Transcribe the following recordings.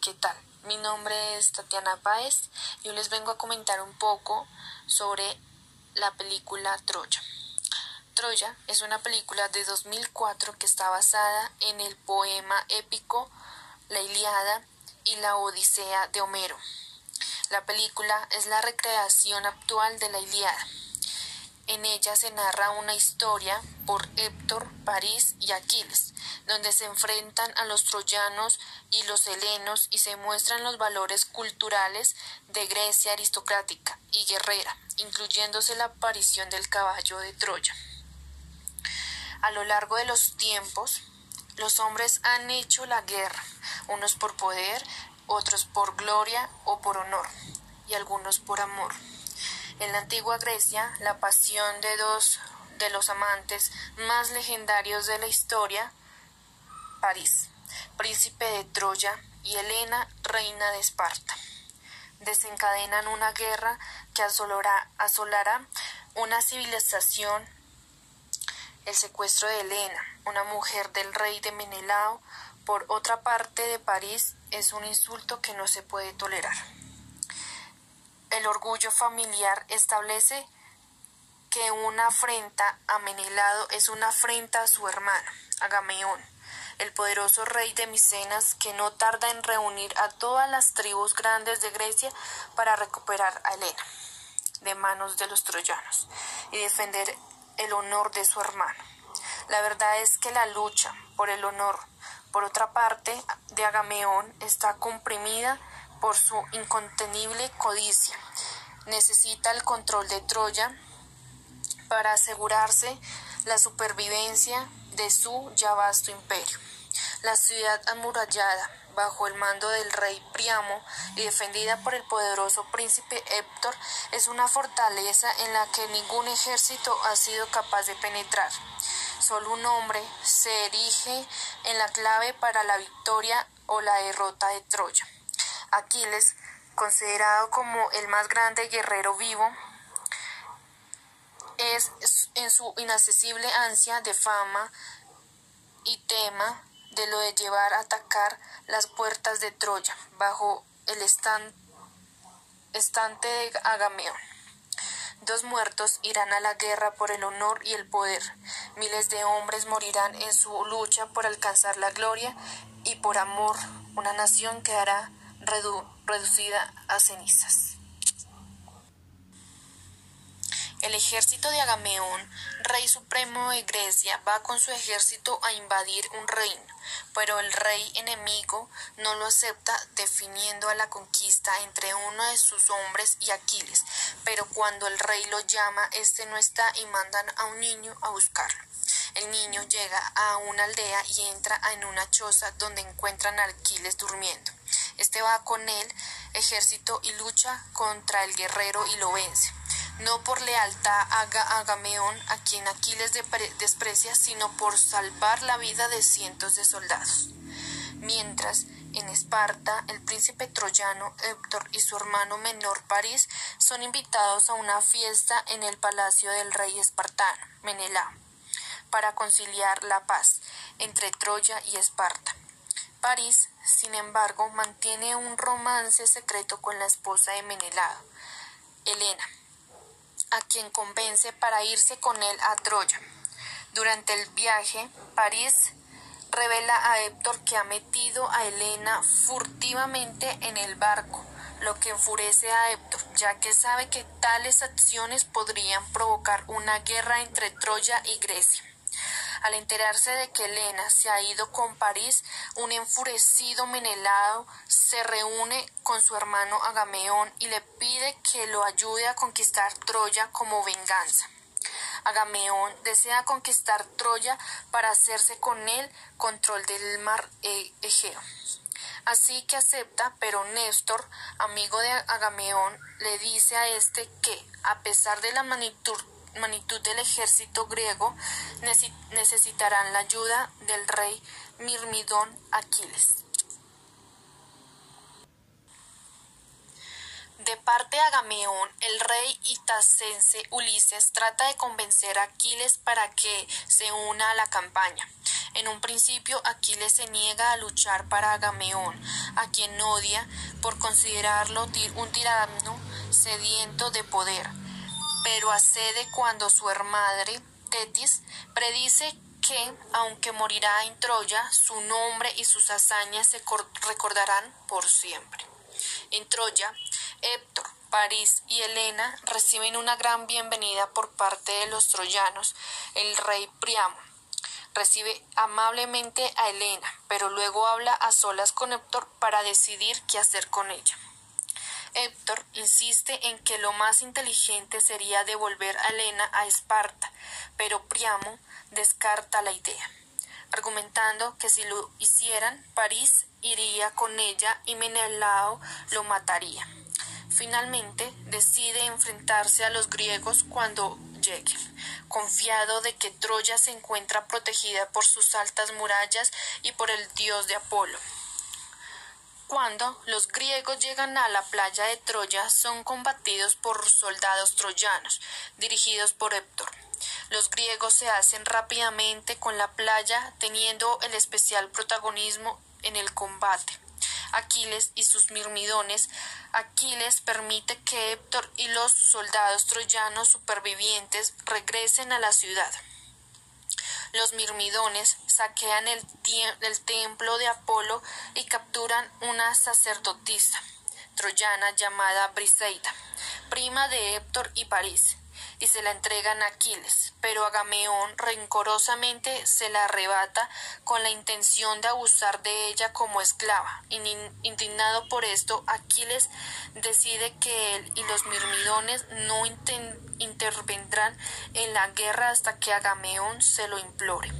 ¿qué tal? Mi nombre es Tatiana Páez y hoy les vengo a comentar un poco sobre la película Troya. Troya es una película de 2004 que está basada en el poema épico La Iliada y la Odisea de Homero. La película es la recreación actual de la Iliada. En ella se narra una historia por Héctor, París y Aquiles, donde se enfrentan a los troyanos y los helenos y se muestran los valores culturales de Grecia aristocrática y guerrera, incluyéndose la aparición del caballo de Troya. A lo largo de los tiempos, los hombres han hecho la guerra, unos por poder, otros por gloria o por honor, y algunos por amor. En la antigua Grecia, la pasión de dos de los amantes más legendarios de la historia, París, príncipe de Troya, y Helena, reina de Esparta, desencadenan una guerra que asolará, una civilización el secuestro de Helena, una mujer del rey de Menelao, por otra parte de París, es un insulto que no se puede tolerar. El orgullo familiar establece que una afrenta a Menelao es una afrenta a su hermano, Agameón, el poderoso rey de Micenas que no tarda en reunir a todas las tribus grandes de Grecia para recuperar a Helena de manos de los troyanos y defender el honor de su hermano. La verdad es que la lucha por el honor, por otra parte, de Agameón está comprimida por su incontenible codicia. Necesita el control de Troya para asegurarse la supervivencia de su ya vasto imperio. La ciudad amurallada, bajo el mando del rey Priamo y defendida por el poderoso príncipe Héctor, es una fortaleza en la que ningún ejército ha sido capaz de penetrar. Solo un hombre se erige en la clave para la victoria o la derrota de Troya. Aquiles, considerado como el más grande guerrero vivo, es en su inaccesible ansia de fama y tema de lo de llevar a atacar las puertas de Troya bajo el estante de Agameón. Dos muertos irán a la guerra por el honor y el poder. Miles de hombres morirán en su lucha por alcanzar la gloria y por amor una nación quedará reducida a cenizas. El ejército de Agameón, rey supremo de Grecia, va con su ejército a invadir un reino, pero el rey enemigo no lo acepta definiendo a la conquista entre uno de sus hombres y Aquiles, pero cuando el rey lo llama, éste no está y mandan a un niño a buscarlo. El niño llega a una aldea y entra en una choza donde encuentran a Aquiles durmiendo. Este va con el ejército y lucha contra el guerrero y lo vence no por lealtad a Agameón, a quien Aquiles desprecia, sino por salvar la vida de cientos de soldados. Mientras, en Esparta, el príncipe troyano Héctor y su hermano menor París son invitados a una fiesta en el palacio del rey espartano, Menelao, para conciliar la paz entre Troya y Esparta. París, sin embargo, mantiene un romance secreto con la esposa de Menelao, Helena, a quien convence para irse con él a Troya. Durante el viaje, París revela a Héctor que ha metido a Helena furtivamente en el barco, lo que enfurece a Héctor, ya que sabe que tales acciones podrían provocar una guerra entre Troya y Grecia. Al enterarse de que Helena se ha ido con París, un enfurecido Menelao se reúne con su hermano Agameón y le pide que lo ayude a conquistar Troya como venganza. Agameón desea conquistar Troya para hacerse con él control del mar e-, Egeo. Así que acepta, pero Néstor, amigo de Agameón, le dice a este que, a pesar de la magnitud del ejército griego necesitarán la ayuda del rey Mirmidón Aquiles. De parte de Agameón, el rey itacense Ulises trata de convencer a Aquiles para que se una a la campaña. En un principio Aquiles se niega a luchar para Agameón, a quien odia por considerarlo un tirano sediento de poder, pero accede cuando su hermadre Tetis predice que, aunque morirá en Troya, su nombre y sus hazañas se recordarán por siempre. En Troya, Héctor, París y Helena reciben una gran bienvenida por parte de los troyanos. El rey Priamo recibe amablemente a Helena, pero luego habla a solas con Héctor para decidir qué hacer con ella. Héctor insiste en que lo más inteligente sería devolver a Helena a Esparta, pero Priamo descarta la idea, argumentando que si lo hicieran, París iría con ella y Menelao lo mataría. Finalmente decide enfrentarse a los griegos cuando lleguen, confiado de que Troya se encuentra protegida por sus altas murallas y por el dios de Apolo. Cuando los griegos llegan a la playa de Troya son combatidos por soldados troyanos, dirigidos por Héctor. Los griegos se hacen rápidamente con la playa, teniendo el especial protagonismo en el combate. Aquiles y sus mirmidones, Aquiles permite que Héctor y los soldados troyanos supervivientes regresen a la ciudad. Los mirmidones saquean el, templo de Apolo y capturan una sacerdotisa troyana llamada Briseida, prima de Héctor y París y se la entregan a Aquiles, pero Agameón rencorosamente se la arrebata con la intención de abusar de ella como esclava. Indignado por esto, Aquiles decide que él y los mirmidones no intervendrán en la guerra hasta que Agameón se lo implore.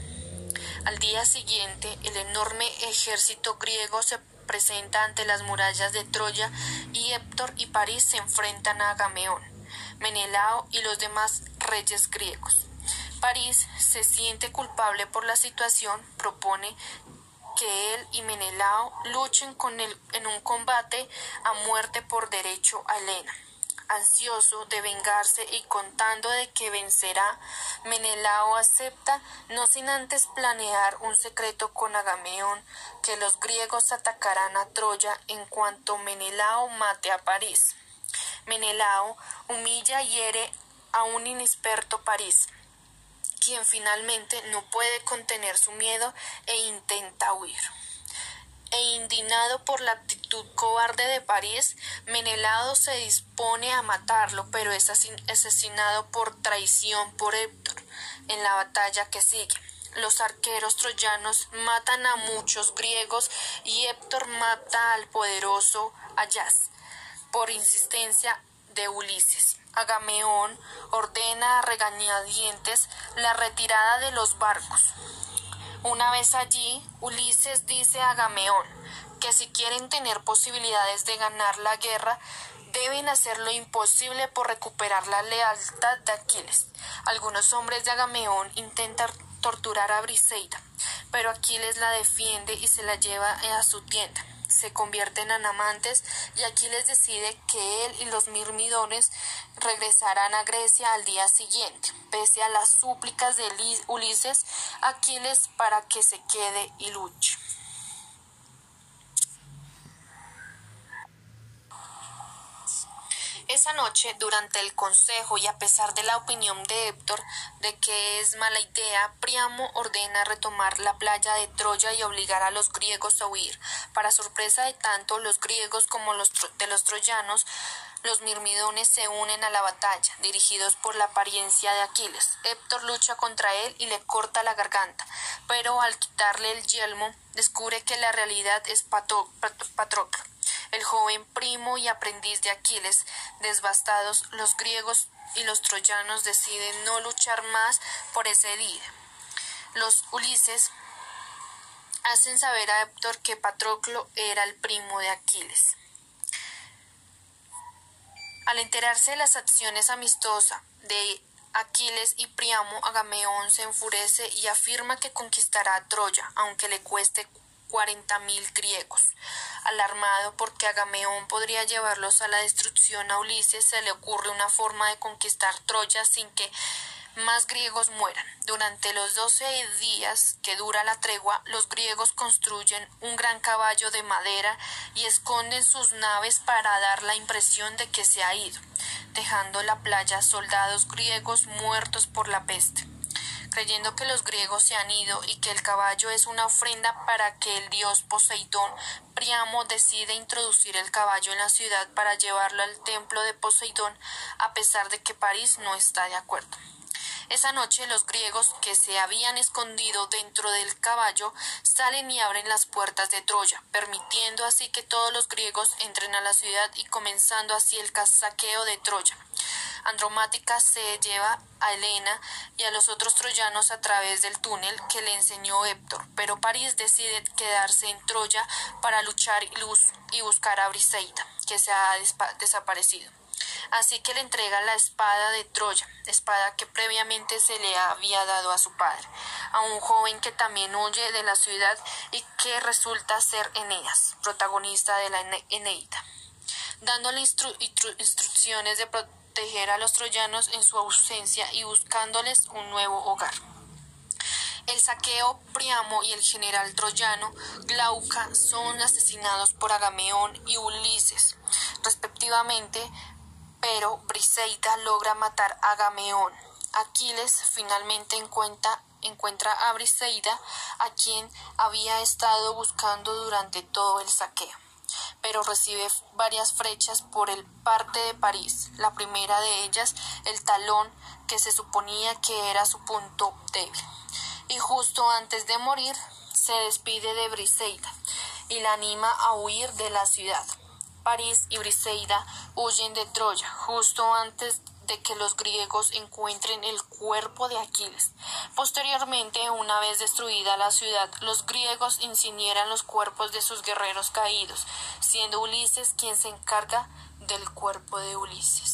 Al día siguiente, el enorme ejército griego se presenta ante las murallas de Troya y Héctor y París se enfrentan a Agameón. Menelao y los demás reyes griegos. París se siente culpable por la situación, propone que él y Menelao luchen con él en un combate a muerte por derecho a Helena. Ansioso de vengarse y contando de que vencerá, Menelao acepta, no sin antes planear un secreto con Agameón, que los griegos atacarán a Troya en cuanto Menelao mate a París. Menelao humilla y hiere a un inexperto París, quien finalmente no puede contener su miedo e intenta huir. E indignado por la actitud cobarde de París, Menelao se dispone a matarlo, pero es asesinado por traición por Héctor en la batalla que sigue. Los arqueros troyanos matan a muchos griegos y Héctor mata al poderoso Ayas por insistencia de Ulises. Agameón ordena a regañadientes la retirada de los barcos. Una vez allí, Ulises dice a Agameón que si quieren tener posibilidades de ganar la guerra, deben hacer lo imposible por recuperar la lealtad de Aquiles. Algunos hombres de Agameón intentan torturar a Briseida, pero Aquiles la defiende y se la lleva a su tienda se convierten en amantes y Aquiles decide que él y los mirmidones regresarán a Grecia al día siguiente, pese a las súplicas de Ulises, Aquiles para que se quede y luche. Esa noche, durante el consejo y a pesar de la opinión de Héctor de que es mala idea, Priamo ordena retomar la playa de Troya y obligar a los griegos a huir. Para sorpresa de tanto los griegos como los de los troyanos, los mirmidones se unen a la batalla, dirigidos por la apariencia de Aquiles. Héctor lucha contra él y le corta la garganta, pero al quitarle el yelmo, descubre que la realidad es Patroclo el joven primo y aprendiz de Aquiles. Devastados, los griegos y los troyanos deciden no luchar más por ese día. Los Ulises hacen saber a Héctor que Patroclo era el primo de Aquiles. Al enterarse de las acciones amistosas de Aquiles y Priamo, Agameón se enfurece y afirma que conquistará a Troya, aunque le cueste cuarenta mil griegos. Alarmado porque Agameón podría llevarlos a la destrucción a Ulises, se le ocurre una forma de conquistar Troya sin que más griegos mueran. Durante los doce días que dura la tregua, los griegos construyen un gran caballo de madera y esconden sus naves para dar la impresión de que se ha ido, dejando la playa soldados griegos muertos por la peste creyendo que los griegos se han ido y que el caballo es una ofrenda para que el dios Poseidón, Priamo decide introducir el caballo en la ciudad para llevarlo al templo de Poseidón, a pesar de que París no está de acuerdo. Esa noche los griegos que se habían escondido dentro del caballo salen y abren las puertas de Troya, permitiendo así que todos los griegos entren a la ciudad y comenzando así el saqueo de Troya. Andromática se lleva a Helena y a los otros troyanos a través del túnel que le enseñó Héctor, pero París decide quedarse en Troya para luchar y buscar a Briseida, que se ha desaparecido. Así que le entrega la espada de Troya, espada que previamente se le había dado a su padre, a un joven que también huye de la ciudad y que resulta ser Eneas, protagonista de la Eneida, dándole instrucciones de proteger a los troyanos en su ausencia y buscándoles un nuevo hogar. El saqueo Priamo y el general troyano Glauca son asesinados por Agameón y Ulises, respectivamente, pero Briseida logra matar a Gameón. Aquiles finalmente encuentra, encuentra a Briseida, a quien había estado buscando durante todo el saqueo, pero recibe varias flechas por el parte de París. La primera de ellas, el talón, que se suponía que era su punto débil. Y justo antes de morir, se despide de Briseida y la anima a huir de la ciudad. París y Briseida huyen de Troya justo antes de que los griegos encuentren el cuerpo de Aquiles. Posteriormente, una vez destruida la ciudad, los griegos incineran los cuerpos de sus guerreros caídos, siendo Ulises quien se encarga del cuerpo de Ulises.